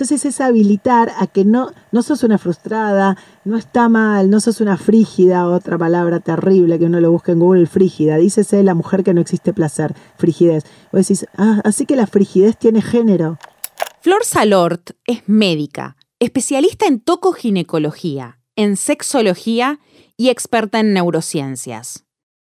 Entonces es habilitar a que no, no sos una frustrada, no está mal, no sos una frígida, otra palabra terrible que uno lo busca en Google, frígida. Dícese la mujer que no existe placer, frigidez. O decís, ah, así que la frigidez tiene género. Flor Salort es médica, especialista en tocoginecología, en sexología y experta en neurociencias.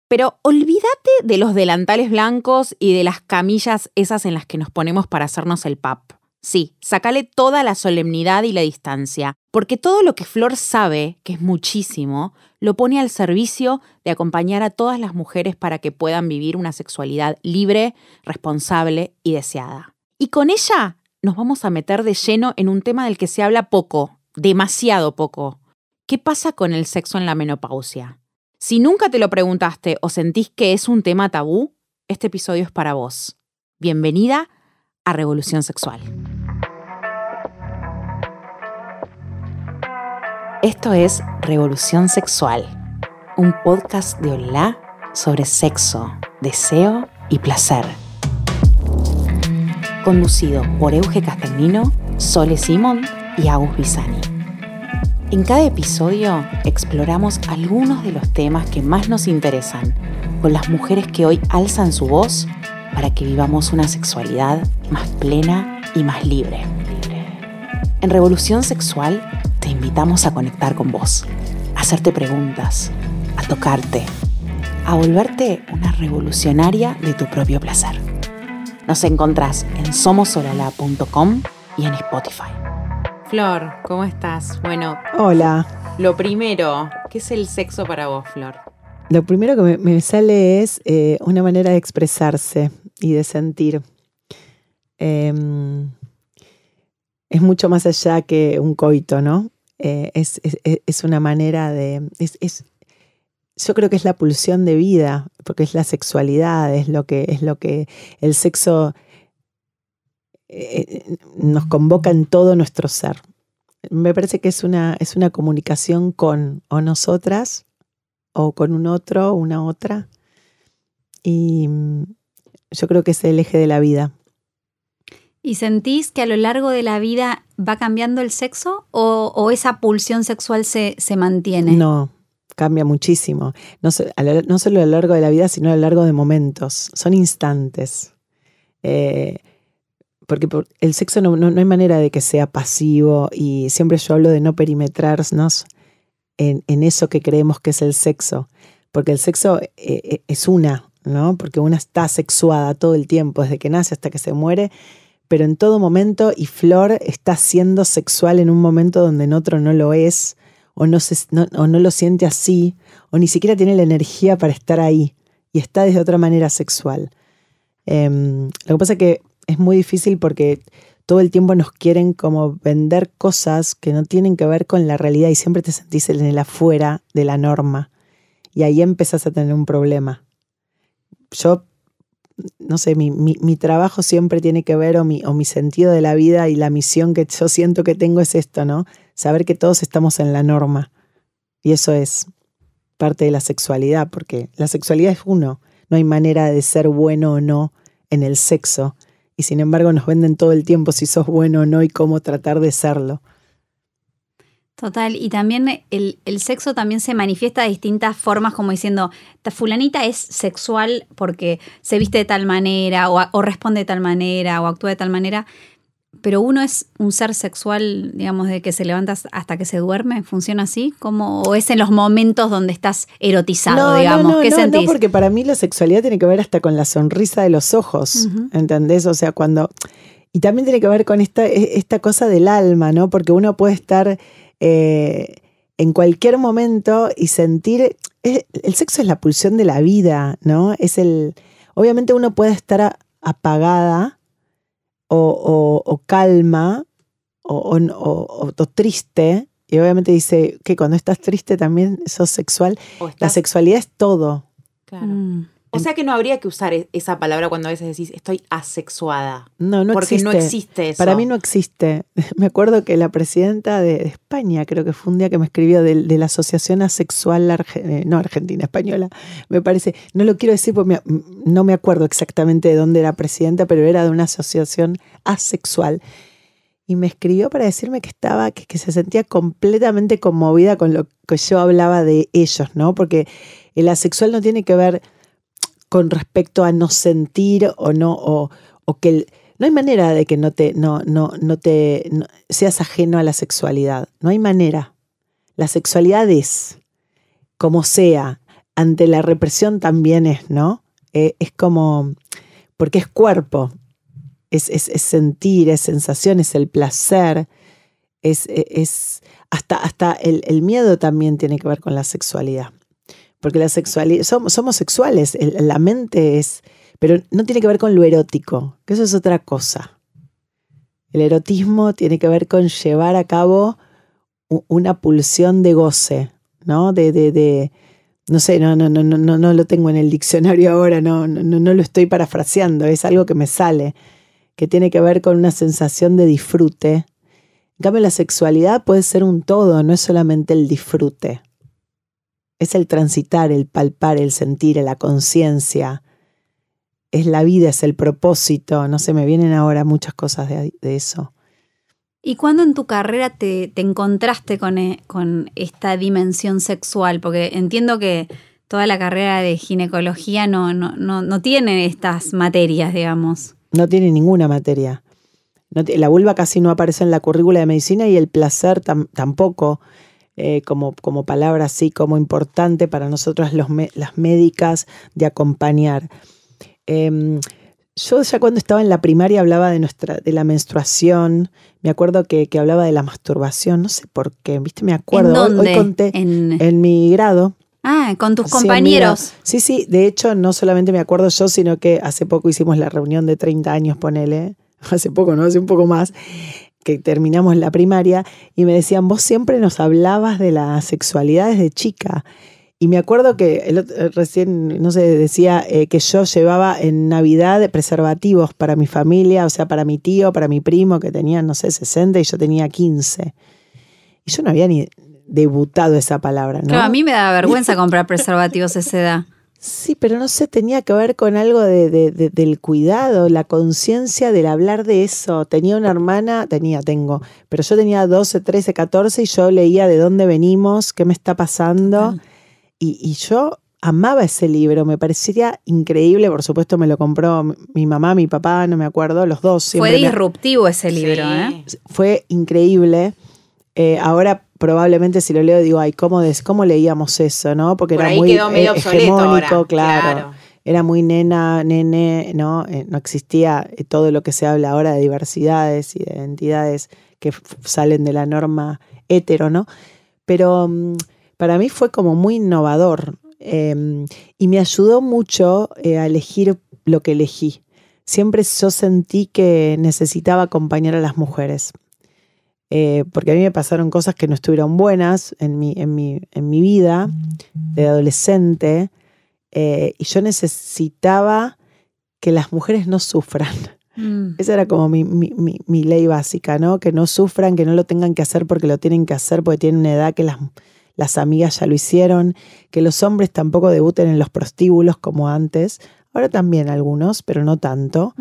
Pero olvídate de los delantales blancos y de las camillas esas en las que nos ponemos para hacernos el pap. Sí, sacale toda la solemnidad y la distancia, porque todo lo que Flor sabe, que es muchísimo, lo pone al servicio de acompañar a todas las mujeres para que puedan vivir una sexualidad libre, responsable y deseada. Y con ella nos vamos a meter de lleno en un tema del que se habla poco, demasiado poco. ¿Qué pasa con el sexo en la menopausia? Si nunca te lo preguntaste o sentís que es un tema tabú, este episodio es para vos. Bienvenida a Revolución Sexual. Esto es Revolución Sexual, un podcast de Hola sobre sexo, deseo y placer. Conducido por Euge Castagnino, Sole Simón y Agus Bisani. En cada episodio exploramos algunos de los temas que más nos interesan con las mujeres que hoy alzan su voz para que vivamos una sexualidad más plena y más libre. En Revolución Sexual te invitamos a conectar con vos, a hacerte preguntas, a tocarte, a volverte una revolucionaria de tu propio placer. Nos encontrás en somosolala.com y en Spotify. Flor, ¿cómo estás? Bueno. Hola. Lo primero, ¿qué es el sexo para vos, Flor? Lo primero que me, sale es eh, una manera de expresarse y de sentir. Em, es mucho más allá que un coito, ¿no? Eh, es, una manera de... Yo creo que es la pulsión de vida, porque es la sexualidad, es lo que, es lo que el sexo eh, nos convoca en todo nuestro ser. Me parece que es una, es una comunicación con o nosotras o con un otro, una otra. Y mm, yo creo que es el eje de la vida. ¿Y sentís que a lo largo de la vida va cambiando el sexo o, esa pulsión sexual se, se, mantiene? No, cambia muchísimo. No, solo a lo largo de la vida, sino a lo largo de momentos. Son instantes. Eh, porque el sexo no, no, hay manera de que sea pasivo y siempre yo hablo de no perimetrarnos en, eso que creemos que es el sexo, porque el sexo eh, eh, es una, ¿no? Porque una está sexuada todo el tiempo, desde que nace hasta que se muere, pero en todo momento, y Flor está siendo sexual en un momento donde en otro no lo es, o no, se, o no lo siente así, o ni siquiera tiene la energía para estar ahí, y está desde otra manera sexual. Em, lo que pasa es que es muy difícil porque todo el tiempo nos quieren como vender cosas que no tienen que ver con la realidad y siempre te sentís en el afuera de la norma. Y ahí empezás a tener un problema. Yo, no sé, mi, trabajo siempre tiene que ver, o mi, o mi sentido de la vida y la misión que yo siento que tengo es esto, ¿no? Saber que todos estamos en la norma. Y eso es parte de la sexualidad, porque la sexualidad es uno. No hay manera de ser bueno o no en el sexo y sin embargo nos venden todo el tiempo si sos bueno o no y cómo tratar de serlo. Total, y también el, sexo también se manifiesta de distintas formas, como diciendo, fulanita es sexual porque se viste de tal manera, o responde de tal manera, o actúa de tal manera, pero uno es un ser sexual, digamos, de que se levanta hasta que se duerme, ¿funciona así? como ¿O es en los momentos donde estás erotizado, digamos? No, no, ¿Qué sentís? No, porque para mí la sexualidad tiene que ver hasta con la sonrisa de los ojos, ¿entendés? O sea, cuando... Y también tiene que ver con esta, e, esta cosa del alma, ¿no? Porque uno puede estar eh, en cualquier momento y sentir... el sexo es la pulsión de la vida, ¿no? Es el... Obviamente uno puede estar apagada o, calma o, triste. Y obviamente dice que cuando estás triste también sos sexual. La sexualidad es todo. Claro. Mm. O sea que no habría que usar e-, esa palabra cuando a veces decís estoy asexuada. No, no porque existe. no existe eso. Para mí no existe. Me acuerdo que la presidenta de España, creo que fue un día que me escribió de, la Asociación Asexual, eh, no Argentina, Española, me parece, no lo quiero decir porque no me acuerdo exactamente de dónde era presidenta, pero era de una asociación asexual. y me escribió para decirme que estaba, que, que, se sentía completamente conmovida con lo que yo hablaba de ellos, ¿no? Porque el asexual no tiene que ver con respecto a no sentir o no, o, que no hay manera de que no te, no, no, no te seas ajeno a la sexualidad. No hay manera. La sexualidad es, como sea, ante la represión también es, ¿no? Eh, es como, porque es cuerpo, es, es, sentir, es sensación, es el placer, es, es hasta, hasta el, el, miedo también tiene que ver con la sexualidad. Porque la sexualidad, somos, sexuales, la mente es, pero no tiene que ver con lo erótico, que eso es otra cosa. El erotismo tiene que ver con llevar a cabo una pulsión de goce, ¿no? De, de, de no sé, no, no, no, no, no lo tengo en el diccionario ahora, no, no, no lo estoy parafraseando, es algo que me sale, que tiene que ver con una sensación de disfrute. En cambio, la sexualidad puede ser un todo, no es solamente el disfrute. Es el transitar, el palpar, el sentir, la conciencia, es la vida, es el propósito, no sé, me vienen ahora muchas cosas de, eso. ¿Y cuándo en tu carrera te, encontraste con, e, con, esta dimensión sexual? Porque entiendo que toda la carrera de ginecología no, no, no, tiene estas materias, digamos. No tiene ninguna materia. la vulva casi no aparece en la currícula de medicina y el placer tampoco. Eh, como, como palabra así como importante para nosotros los las médicas de acompañar. Em, yo ya cuando estaba en la primaria hablaba de nuestra, de la menstruación, me acuerdo que, hablaba de la masturbación, no sé por qué, viste, me acuerdo. ¿En Hoy, conté en... mi grado. Ah, con tus compañeros. Sí, sí, de hecho no solamente me acuerdo yo, sino que hace poco hicimos la reunión de 30 años, ponele, hace poco, ¿no? Hace un poco más, que terminamos la primaria, y me decían, vos siempre nos hablabas de la sexualidad desde chica. Y me acuerdo que el eh, recién, no sé, decía eh, que yo llevaba en Navidad preservativos para mi familia, o sea, para mi tío, para mi primo, que tenían, no sé, 60 y yo tenía 15. Y yo no había ni debutado esa palabra, ¿no? Claro, a mí me daba vergüenza comprar preservativos a esa edad. Sí, pero no sé, tenía que ver con algo de, del cuidado, la conciencia del hablar de eso. Tenía una hermana, tenía, tengo, pero yo tenía 12, 13, 14 y yo leía de dónde venimos, qué me está pasando. Y, yo amaba ese libro, me parecía increíble, por supuesto me lo compró mi mamá, mi papá, no me acuerdo, los dos. Fue disruptivo ese libro, ¿eh? Fue increíble. Eh, ahora probablemente si lo leo digo, ay, ¿cómo, cómo leíamos eso, no? Porque era muy quedó hegemónico, claro. Era muy nena, nene, ¿no? Eh, no existía todo lo que se habla ahora de diversidades y de entidades que salen de la norma hetero, ¿no? Pero mm, para mí fue como muy innovador em, y me ayudó mucho eh, a elegir lo que elegí. Siempre yo sentí que necesitaba acompañar a las mujeres. Eh, porque a mí me pasaron cosas que no estuvieron buenas en mi, en mi, en mi vida de adolescente eh, y yo necesitaba que las mujeres no sufran. Mm. Esa era como mi, mi, mi, ley básica, ¿no? Que no sufran, que no lo tengan que hacer porque lo tienen que hacer, porque tienen una edad que las, las amigas ya lo hicieron, que los hombres tampoco debuten en los prostíbulos como antes, ahora también algunos, pero no tanto,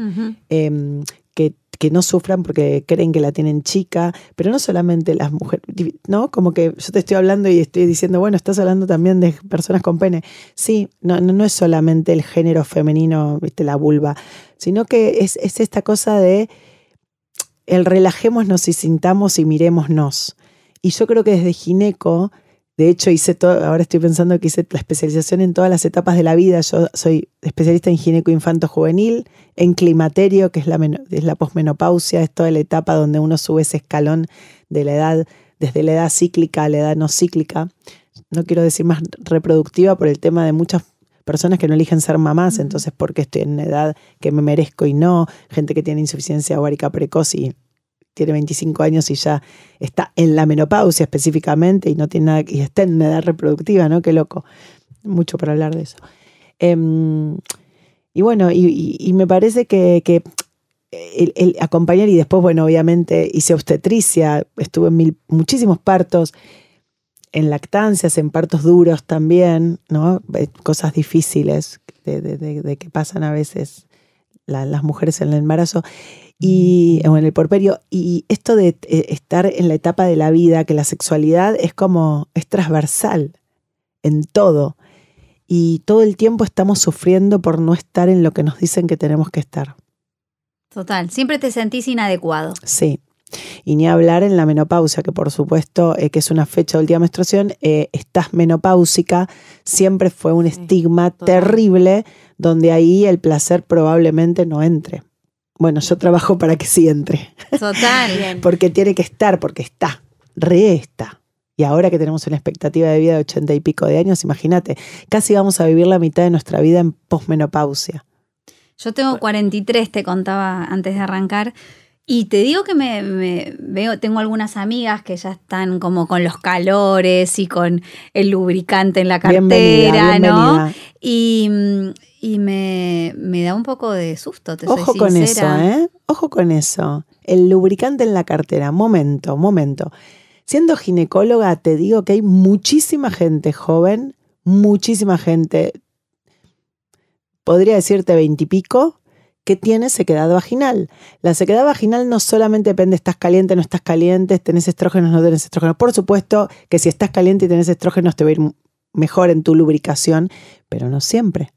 que, no sufran porque creen que la tienen chica, pero no solamente las mujeres, ¿no? Como que yo te estoy hablando y estoy diciendo, bueno, estás hablando también de personas con pene. Sí, no, no, es solamente el género femenino, viste, la vulva, sino que es, es esta cosa de el relajémonos y sintamos y mirémonos. Y yo creo que desde Gineco de hecho, hice todo, ahora estoy pensando que hice la especialización en todas las etapas de la vida. Yo soy especialista en gineco infanto juvenil, en climaterio, que es la, es la posmenopausia, es toda la etapa donde uno sube ese escalón de la edad, desde la edad cíclica a la edad no cíclica. No quiero decir más reproductiva por el tema de muchas personas que no eligen ser mamás, entonces porque estoy en una edad que me merezco y no, gente que tiene insuficiencia ovárica precoz y tiene 25 años y ya está en la menopausia específicamente y no tiene nada, y está en edad reproductiva, ¿no? Qué loco. Mucho para hablar de eso. Em, y bueno, y, me parece que, el, acompañar y después, bueno, obviamente hice obstetricia, estuve en mil, muchísimos partos, en lactancias, en partos duros también, ¿no? Eh, cosas difíciles de, de que pasan a veces las mujeres en el embarazo y, o en el porperio. Y esto de eh, estar en la etapa de la vida, que la sexualidad es como, es transversal en todo. Y todo el tiempo estamos sufriendo por no estar en lo que nos dicen que tenemos que estar. Total, siempre te sentís inadecuado. Sí. Y ni hablar en la menopausia, que por supuesto eh, que es una fecha de última menstruación, eh, estás menopáusica, siempre fue un estigma terrible donde ahí el placer probablemente no entre. Bueno, yo trabajo para que sí entre. Total. porque tiene que estar, porque está, re está. Y ahora que tenemos una expectativa de vida de ochenta y pico de años, imagínate, casi vamos a vivir la mitad de nuestra vida en posmenopausia. Yo tengo 43, te contaba antes de arrancar. Y te digo que me, veo, tengo algunas amigas que ya están como con los calores y con el lubricante en la cartera, ¿no? Y, me, da un poco de susto, te Ojo con eso, ¿eh? Ojo con eso. El lubricante en la cartera. Momento, momento. Siendo ginecóloga, te digo que hay muchísima gente joven, muchísima gente, podría decirte veintipico, que tiene sequedad vaginal. La sequedad vaginal no solamente depende, estás caliente, no estás caliente, tenés estrógenos, no tenés estrógenos. Por supuesto que si estás caliente y tenés estrógenos te va a ir mejor en tu lubricación, pero no siempre.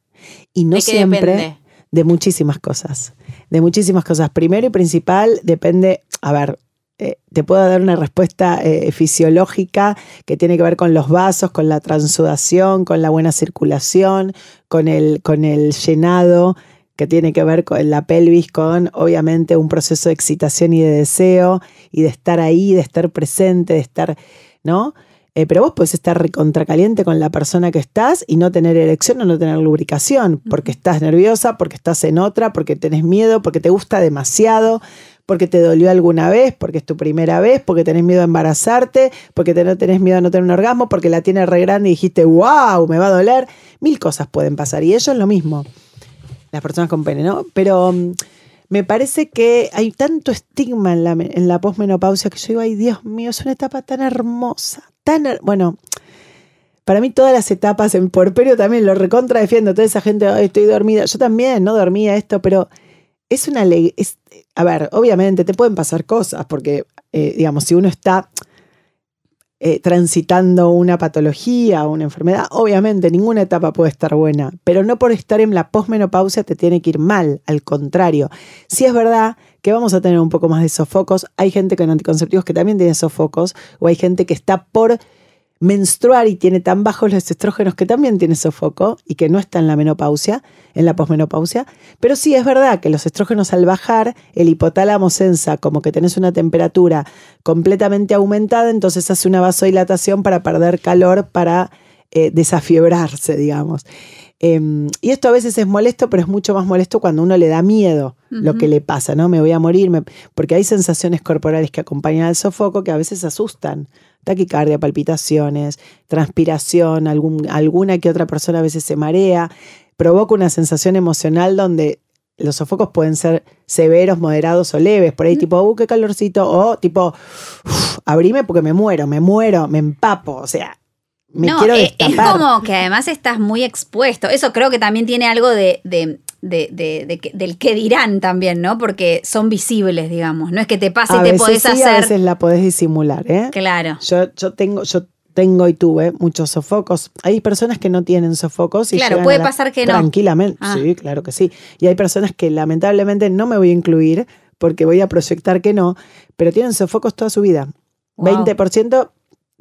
Y no siempre de muchísimas cosas. De muchísimas cosas. Primero y principal depende, a ver, eh, te puedo dar una respuesta eh, fisiológica que tiene que ver con los vasos, con la transudación, con la buena circulación, con el, con el llenado que tiene que ver con la pelvis, con obviamente un proceso de excitación y de deseo y de estar ahí, de estar presente, de estar, ¿no? Eh, pero vos puedes estar recontracaliente con la persona que estás y no tener erección o no tener lubricación, porque estás nerviosa, porque estás en otra, porque tenés miedo, porque te gusta demasiado, porque te dolió alguna vez, porque es tu primera vez, porque tenés miedo a embarazarte, porque te, no tenés miedo a no tener un orgasmo, porque la tienes re grande y dijiste, wow, me va a doler. Mil cosas pueden pasar y es lo mismo. Las personas con pene, ¿no? Pero mm, me parece que hay tanto estigma en la, en la posmenopausia que yo digo, ay Dios mío, es una etapa tan hermosa, tan, bueno, para mí todas las etapas en porperio también lo recontra defiendo, toda esa gente, estoy dormida, yo también, no dormía esto, pero es una ley, a ver, obviamente te pueden pasar cosas, porque, eh, digamos, si uno está eh, transitando una patología o una enfermedad, obviamente ninguna etapa puede estar buena, pero no por estar en la posmenopausia te tiene que ir mal, al contrario. Si es verdad que vamos a tener un poco más de sofocos, hay gente con anticonceptivos que también tiene sofocos, o hay gente que está por menstruar y tiene tan bajos los estrógenos que también tiene sofoco y que no está en la menopausia, en la posmenopausia. Pero sí es verdad que los estrógenos al bajar, el hipotálamo sensa como que tenés una temperatura completamente aumentada, entonces hace una vasodilatación para perder calor, para eh, desafiebrarse, digamos. Em, y esto a veces es molesto, pero es mucho más molesto cuando uno le da miedo lo que le pasa, ¿no? Me voy a morir, porque hay sensaciones corporales que acompañan al sofoco que a veces asustan. Taquicardia, palpitaciones, transpiración, algún, alguna que otra persona a veces se marea, provoca una sensación emocional donde los sofocos pueden ser severos, moderados o leves, por ahí tipo, uh, qué calorcito, o tipo, abrime porque me muero, me muero, me empapo, o sea, me quiero eh, Es como que además estás muy expuesto, eso creo que también tiene algo de de, del que dirán también, ¿no? Porque son visibles, digamos. No es que te pase y te podés hacer. A veces la podés disimular, ¿eh? Claro. Yo, yo tengo, yo tengo y tuve muchos sofocos. Hay personas que no tienen sofocos y claro, puede pasar que no. Tranquilamente, ah. sí, claro que sí. Y hay personas que lamentablemente no me voy a incluir porque voy a proyectar que no, pero tienen sofocos toda su vida. 20%,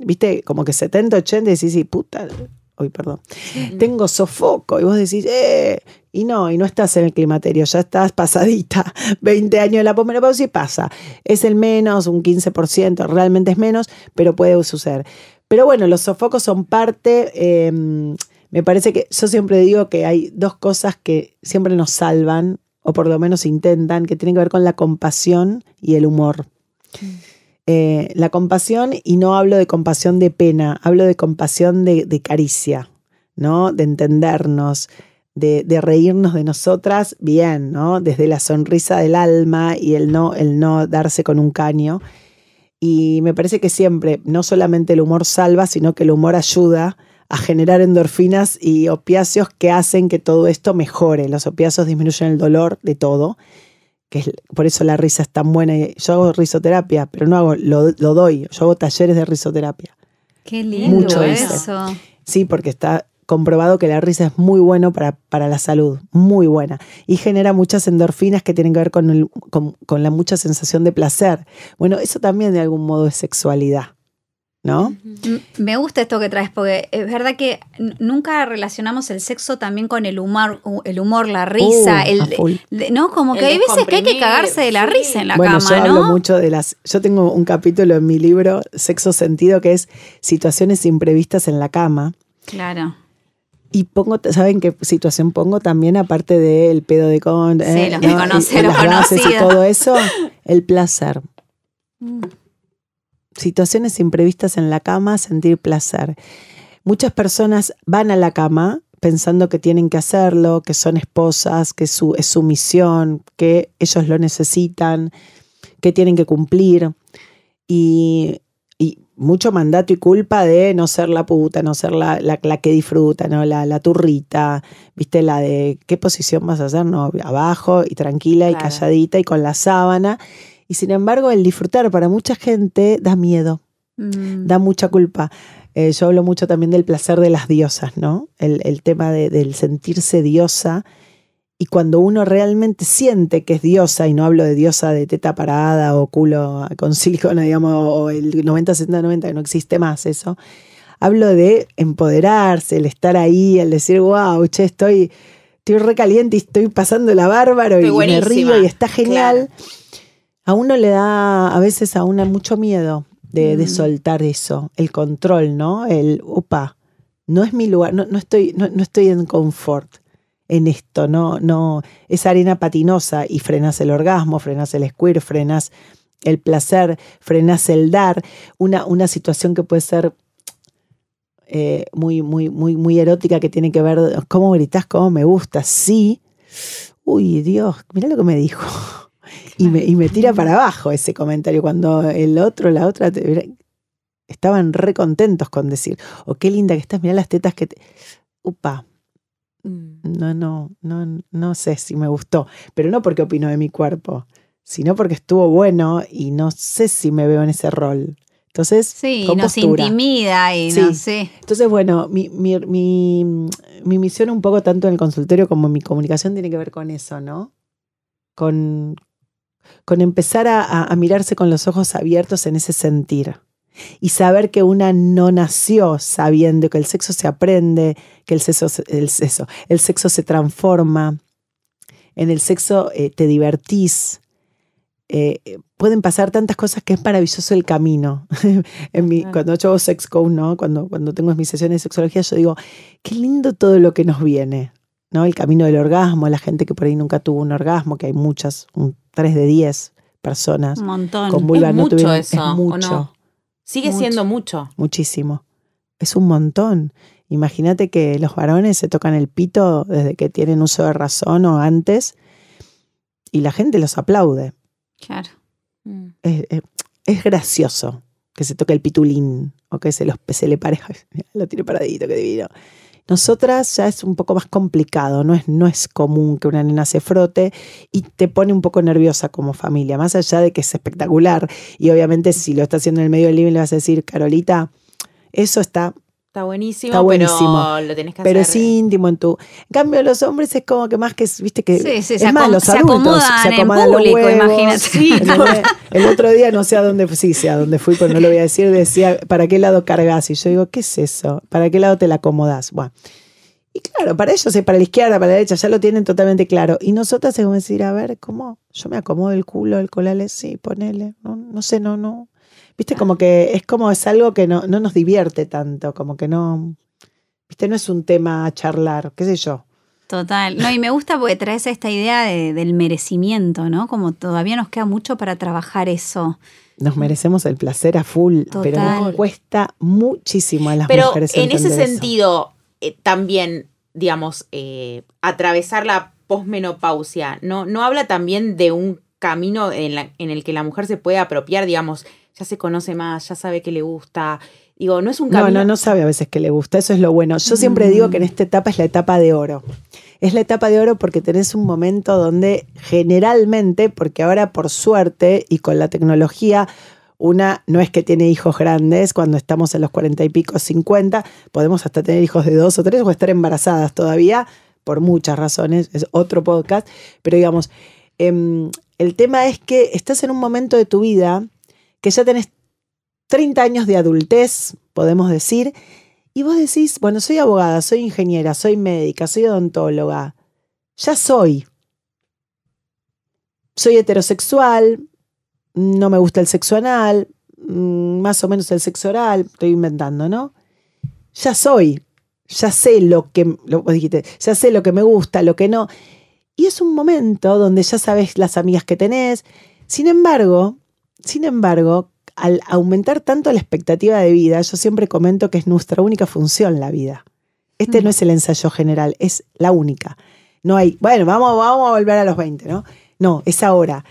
viste, como que 70, 80, y sí, sí, puta, hoy perdón, tengo sofoco y vos decís, eh, y no, y no estás en el climaterio, ya estás pasadita, 20 años de la posmenopausia y pasa. Es el menos, un 15%, realmente es menos, pero puede suceder. Pero bueno, los sofocos son parte, em, me parece que yo siempre digo que hay dos cosas que siempre nos salvan, o por lo menos intentan, que tienen que ver con la compasión y el humor. Mm. Eh, la compasión, y no hablo de compasión de pena, hablo de compasión de, caricia, ¿no? De entendernos, de, reírnos de nosotras bien, ¿no? Desde la sonrisa del alma y el no, el no darse con un caño. Y me parece que siempre, no solamente el humor salva, sino que el humor ayuda a generar endorfinas y opiáceos que hacen que todo esto mejore. Los opiáceos disminuyen el dolor de todo, que es, por eso la risa es tan buena. Yo hago risoterapia, pero no hago, lo, lo doy, yo hago talleres de risoterapia. Qué lindo Mucho eso. Sí, porque está comprobado que la risa es muy bueno para, para la salud, muy buena. Y genera muchas endorfinas que tienen que ver con, el- con- con la mucha sensación de placer. Bueno, eso también de algún modo es sexualidad, ¿no? Me gusta esto que traes, porque es verdad que nunca relacionamos el sexo también con el humor, el humor, la risa, Uh, el, a full. de- ¿no? Como que El hay veces que hay que cagarse de la sí. risa en la bueno, yo cama, hablo ¿no? mucho de las. Yo tengo un capítulo en mi libro, Sexo Sentido, que es situaciones imprevistas en la cama. Claro. Y pongo, ¿saben qué situación pongo también? Aparte del pedo de con. Sí, eh, los Y- y los las bases y conocidos. todo eso, el placer. Mm. Situaciones imprevistas en la cama, sentir placer. Muchas personas van a la cama pensando que tienen que hacerlo, que son esposas, que su, es su misión, que ellos lo necesitan, que tienen que cumplir. Y, y mucho mandato y culpa de no ser la puta, no ser la, la, la que disfruta, ¿no? La, la turrita, ¿viste? La de qué posición vas a hacer, ¿no? Abajo y tranquila y calladita y con la sábana. Y sin embargo, el disfrutar para mucha gente da miedo, Mm. da mucha culpa. Eh, yo hablo mucho también del placer de las diosas, ¿no? El, el tema de- del sentirse diosa. Y cuando uno realmente siente que es diosa, y no hablo de diosa de teta parada o culo con silicona, digamos, o el 90, 70, 90, que no existe más eso. Hablo de empoderarse, el estar ahí, el decir, wow, che, estoy, estoy re caliente y estoy pasando la bárbaro y Estoy me buenísima, río y está genial. claro. A uno le da a veces a una mucho miedo de, de Mm. soltar eso, el control, ¿no? El, opa, no es mi lugar, no, no estoy, no, no estoy en confort en esto, no, no, es arena patinosa y frenas el orgasmo, frenas el squirt, frenas el placer, frenas el dar, una, una situación que puede ser eh, muy, muy, muy, muy erótica que tiene que ver cómo gritas, cómo me gusta, sí. Uy, Dios, mira lo que me dijo. Y me, y me tira para abajo ese comentario cuando el otro, la otra, te- estaban re contentos con decir, oh, qué linda que estás, mira las tetas que te... Upa, Mm. no, no, no, no sé si me gustó, pero no porque opino de mi cuerpo, sino porque estuvo bueno y no sé si me veo en ese rol. Entonces, Sí, con nos postura. intimida y Sí. no sé. Entonces, bueno, mi, mi, mi, mi misión un poco tanto en el consultorio como en mi comunicación tiene que ver con eso, ¿no? Con, con empezar a, a- a mirarse con los ojos abiertos en ese sentir. Y saber que una no nació sabiendo que el sexo se aprende, que el sexo, se- el sexo, el sexo se transforma. En el sexo eh, te divertís. Eh, pueden pasar tantas cosas que es maravilloso el camino. en mi. Cuando yo hago sex coach, ¿no? Cuando, cuando tengo mis sesiones de sexología, yo digo, qué lindo todo lo que nos viene. ¿No? El camino del orgasmo, la gente que por ahí nunca tuvo un orgasmo, que hay muchas, un 3 de 10 personas Un montón. con vulva Es no mucho tuvieron- eso, es ¿o mucho, no? Sigue Mucho. siendo mucho. muchísimo. Es un montón. Imagínate que los varones se tocan el pito desde que tienen uso de razón o antes y la gente los aplaude. Claro. Mm. Es, es- es gracioso que se toque el pitulín o que se, los, se le pareja. Lo tiene paradito, qué divino. Nosotras ya es un poco más complicado, no es, no es común que una nena se frote y te pone un poco nerviosa como familia, más allá de que es espectacular. Y obviamente si lo está haciendo en el medio del living le vas a decir, Carolita, eso está Está buenísimo, Está buenísimo. pero lo tenés que pero hacer. es íntimo en tu. En cambio, los hombres es como que más que, viste que. Sí, sí, es se más, los se adultos acomodan se en acomodan público, huevos, imagínate. El otro día, no sé a dónde fui, sí, sé a dónde fui, pero no lo voy a decir, decía, ¿para qué lado cargas? Y yo digo, ¿qué es eso? ¿Para qué lado te la acomodás? Bueno. Y claro, para ellos es para la izquierda, para la derecha, ya lo tienen totalmente claro. Y nosotras es como decir, a ver, ¿cómo? Yo me acomodo el culo, el colale, sí, ponele. No, no sé, no, no. Viste, como que es como es algo que no, no nos divierte tanto, como que no. Viste, no es un tema a charlar, qué sé yo. Total. No, y me gusta porque traes esta idea de- del merecimiento, ¿no? Como todavía nos queda mucho para trabajar eso. Nos merecemos el placer a full, pero nos cuesta muchísimo a las Pero mujeres. en ese sentido, eh, también, digamos, eh, atravesar la posmenopausia, ¿no, ¿no habla también de un camino en, la- en el que la mujer se puede apropiar, digamos, ya se conoce más, ya sabe que le gusta, Digo, no es un No, camino. no, no sabe a veces que le gusta, eso es lo bueno. Yo siempre digo que en esta etapa es la etapa de oro. Es la etapa de oro porque tenés un momento donde generalmente, porque ahora por suerte y con la tecnología, una no es que tiene hijos grandes, cuando estamos en los cuarenta y pico, cincuenta, podemos hasta tener hijos de dos o tres o estar embarazadas todavía, por muchas razones, es otro podcast, pero digamos, em, el tema es que estás en un momento de tu vida que ya tenés 30 años de adultez, podemos decir, y vos decís, bueno, soy abogada, soy ingeniera, soy médica, soy odontóloga, ya soy. Soy heterosexual, no me gusta el sexo anal, mm, más o menos el sexo oral, estoy inventando, ¿no? Ya soy, ya sé lo que, lo, dijiste, ya sé lo que me gusta, lo que no. Y es un momento donde ya sabes las amigas que tenés. Sin embargo, sin embargo, al aumentar tanto la expectativa de vida, yo siempre comento que es nuestra única función la vida. Este Mm. no es el ensayo general, es la única. No hay, bueno, vamos, vamos a volver a los 20, ¿no? No, es ahora.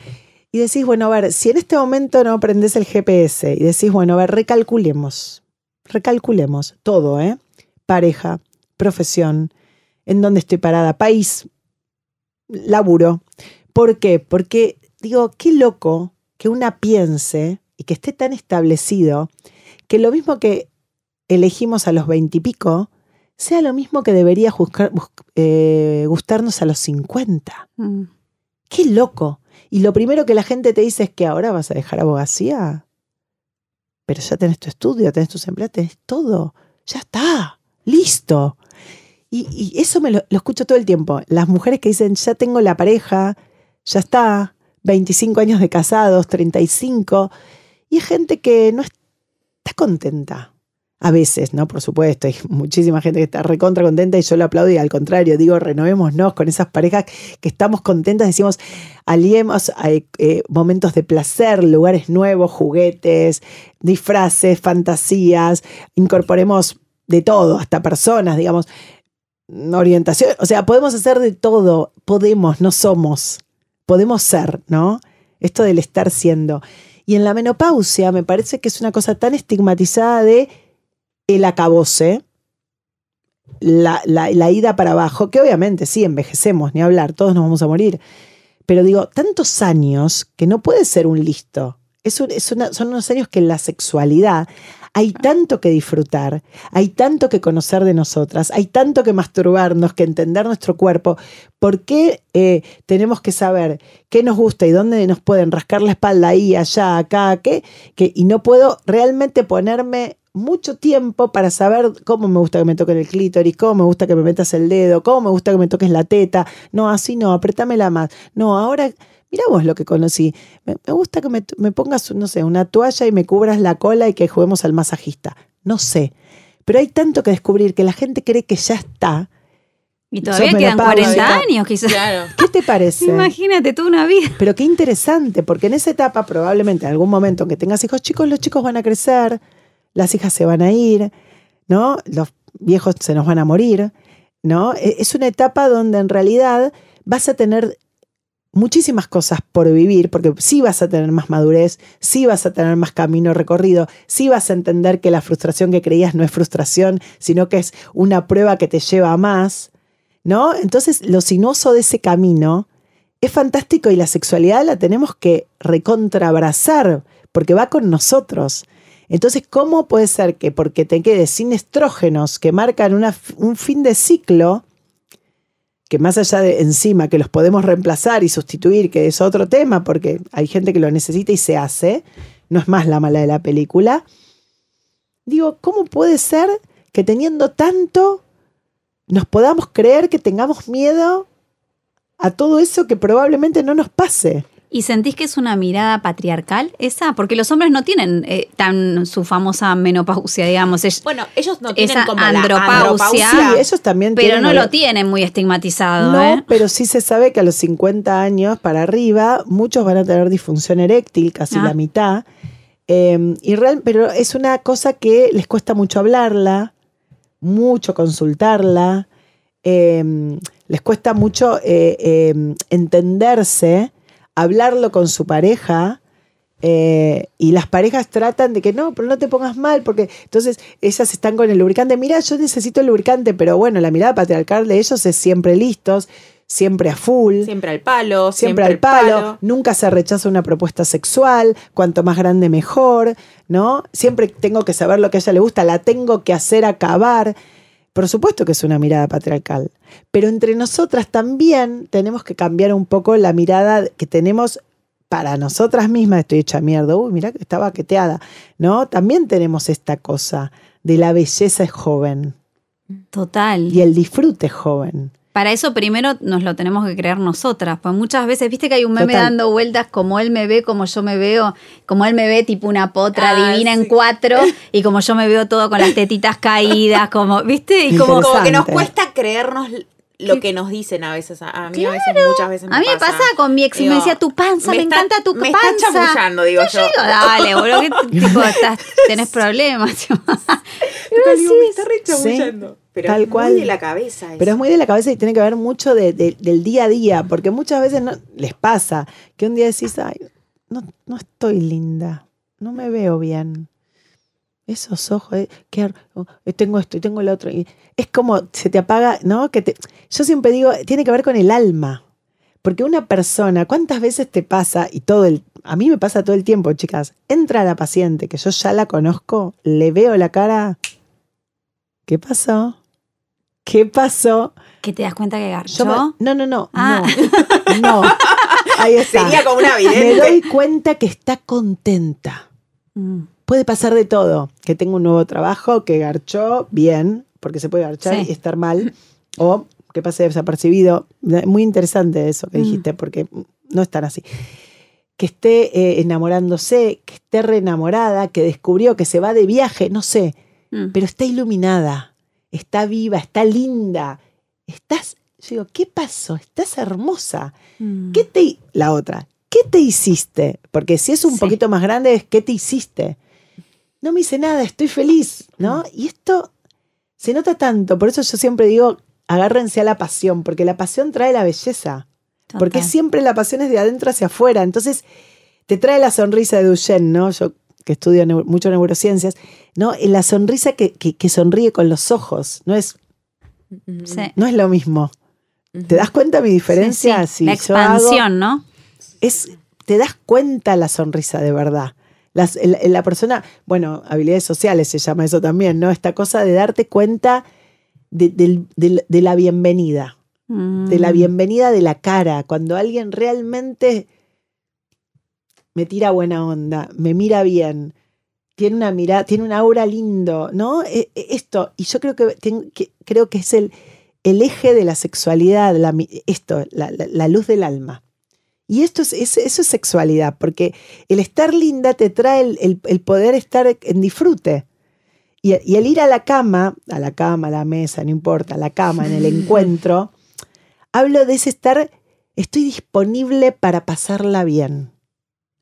Y decís, bueno, a ver, si en este momento no aprendes el GPS y decís, bueno, a ver, recalculemos, recalculemos todo, ¿eh? Pareja, profesión, en dónde estoy parada, país, laburo. ¿Por qué? Porque digo, qué loco que una piense y que esté tan establecido que lo mismo que elegimos a los veintipico sea lo mismo que debería eh, gustarnos a los 50. Mm. Qué loco. Y lo primero que la gente te dice es que ahora vas a dejar abogacía. Pero ya tenés tu estudio, tenés tus empleados, tenés todo. Ya está. Listo. Y, y eso me lo, lo escucho todo el tiempo. Las mujeres que dicen, ya tengo la pareja, ya está. 25 años de casados, 35. Y hay gente que no está contenta. A veces, ¿no? Por supuesto, hay muchísima gente que está recontra contenta y yo lo aplaudo y al contrario, digo, renovémonos con esas parejas que estamos contentas, decimos, aliemos a eh, momentos de placer, lugares nuevos, juguetes, disfraces, fantasías, incorporemos de todo, hasta personas, digamos, orientación, o sea, podemos hacer de todo, podemos, no somos, podemos ser, ¿no? Esto del estar siendo. Y en la menopausia me parece que es una cosa tan estigmatizada de el acabose, la, la, la, ida para abajo, que obviamente sí, envejecemos, ni hablar, todos nos vamos a morir. Pero digo, tantos años que no puede ser un listo. Es un, es una, son unos años que la sexualidad hay tanto que disfrutar, hay tanto que conocer de nosotras, hay tanto que masturbarnos, que entender nuestro cuerpo. ¿Por qué eh, tenemos que saber qué nos gusta y dónde nos pueden rascar la espalda ahí, allá, acá, qué? Y no puedo realmente ponerme mucho tiempo para saber cómo me gusta que me toquen el clítoris, cómo me gusta que me metas el dedo, cómo me gusta que me toques la teta. No, así no, apretámela más. No, ahora, mira vos lo que conocí. Me, me gusta que me, me, pongas, no sé, una toalla y me cubras la cola y que juguemos al masajista. No sé. Pero hay tanto que descubrir que la gente cree que ya está. Y todavía quedan 40 años, quizás. Claro. ¿Qué te parece? Imagínate tú una vida. Pero qué interesante, porque en esa etapa, probablemente en algún momento que tengas hijos chicos, los chicos van a crecer las hijas se van a ir, ¿no? Los viejos se nos van a morir, ¿no? Es una etapa donde en realidad vas a tener muchísimas cosas por vivir, porque sí vas a tener más madurez, sí vas a tener más camino recorrido, sí vas a entender que la frustración que creías no es frustración, sino que es una prueba que te lleva a más, ¿no? Entonces, lo sinuoso de ese camino es fantástico y la sexualidad la tenemos que recontrabrazar, porque va con nosotros. Entonces, ¿cómo puede ser que porque te quedes sin estrógenos que marcan un fin de ciclo, que más allá de encima que los podemos reemplazar y sustituir, que es otro tema, porque hay gente que lo necesita y se hace, no es más la mala de la película, digo, ¿cómo puede ser que teniendo tanto nos podamos creer que tengamos miedo a todo eso que probablemente no nos pase? ¿Y sentís que es una mirada patriarcal esa? Porque los hombres no tienen eh, tan su famosa menopausia, digamos. Es, bueno, ellos no tienen esa como andropausia, la andropausia. Sí, ellos también pero tienen no lo tienen muy estigmatizado. No, ¿eh? pero sí se sabe que a los 50 años para arriba muchos van a tener disfunción eréctil, casi Ah. la mitad. Eh, y real, pero es una cosa que les cuesta mucho hablarla, mucho consultarla, eh, les cuesta mucho eh, eh, entenderse, hablarlo con su pareja, Eh, y las parejas tratan de que no, pero no te pongas mal, porque entonces ellas están con el lubricante. Mira, yo necesito el lubricante, pero bueno, la mirada patriarcal de ellos es siempre listos, siempre a full. Siempre al palo, Siempre, al palo, nunca se rechaza una propuesta sexual, cuanto más grande mejor, ¿no? Siempre tengo que saber lo que a ella le gusta, la tengo que hacer acabar. Por supuesto que es una mirada patriarcal, pero entre nosotras también tenemos que cambiar un poco la mirada que tenemos para nosotras mismas. Estoy hecha mierda, uy, mira que está baqueteada, ¿no? También tenemos esta cosa de la belleza es joven Total. y el disfrute es joven. Para eso primero nos lo tenemos que creer nosotras, pues muchas veces, viste que hay un meme Total. dando vueltas como él me ve, como yo me veo, como él me ve tipo una potra Ah, divina en cuatro y como yo me veo todo con las tetitas caídas, como, viste, y como Como que nos cuesta creernos lo que nos dicen a veces. A, mí a veces, muchas veces me a mí me pasa. pasa con mi ex y me decía tu panza, me, está- encanta tu me panza. está chamullando, digo yo. Yo digo, dale, boludo, ¿qué tipo estás, tenés problemas? Pero digo, me está re Sí, chamullando. Pero tal es muy de la cabeza eso. Pero es muy de la cabeza y tiene que ver mucho de- de- del día a día, porque muchas veces no, les pasa que un día decís, ay, no, no estoy linda, no me veo bien. Esos ojos, eh, oh, eh, tengo esto y tengo lo otro. Y es como se te apaga, ¿no? Que te, yo siempre digo, tiene que ver con el alma. Porque una persona, ¿cuántas veces te pasa? Y todo el, a mí me pasa todo el tiempo, chicas. Entra la paciente, que yo ya la conozco, le veo la cara. ¿Qué pasó? ¿Qué pasó? que te das cuenta que garchó. me- no, no, no, Ah. no, no. Ahí está. Sería como una Me vidente. doy cuenta que está contenta. Mm, Puede pasar de todo. Que tengo un nuevo trabajo, que garchó bien, porque se puede garchar Sí. y estar mal. O que pase desapercibido. Muy interesante eso que Mm. dijiste, porque no es tan así. Que esté eh, enamorándose, que esté reenamorada, que descubrió que se va de viaje, no sé, mm. pero está iluminada, está viva, está linda. Estás, yo digo, ¿qué pasó? Estás hermosa. Mm. ¿Qué te, la otra, ¿qué te hiciste? Porque si es un Sí. poquito más grande, es ¿qué te hiciste? No me hice nada, estoy feliz, ¿no? Y esto se nota tanto, por eso yo siempre digo, agárrense a la pasión, porque la pasión trae la belleza, porque siempre la pasión es de adentro hacia afuera, entonces te trae la sonrisa de Duchenne, ¿no? Yo que estudio neu- mucho neurociencias, ¿no? La sonrisa que, que- que sonríe con los ojos, no es, Sí. no es lo mismo. ¿Te das cuenta mi diferencia? Sí, sí. La Si yo hago- expansión, ¿no? es, te das cuenta la sonrisa de verdad. Las- el- la persona, bueno, habilidades sociales se llama eso también, ¿no? Esta cosa de darte cuenta de, de la bienvenida, de la Mm. bienvenida de la cara, cuando alguien realmente me tira buena onda, me mira bien, tiene una mirada, tiene un aura lindo, ¿no? E- e- Esto, y yo creo que, creo que es el, el eje de la sexualidad, la esto, la, la- la luz del alma. Y esto es, es- eso es sexualidad, porque el estar linda te trae el, el- el poder estar en disfrute. Y, y el ir a la cama, a la cama, a la mesa, no importa, a la cama, en el encuentro, hablo de ese estar, estoy disponible para pasarla bien.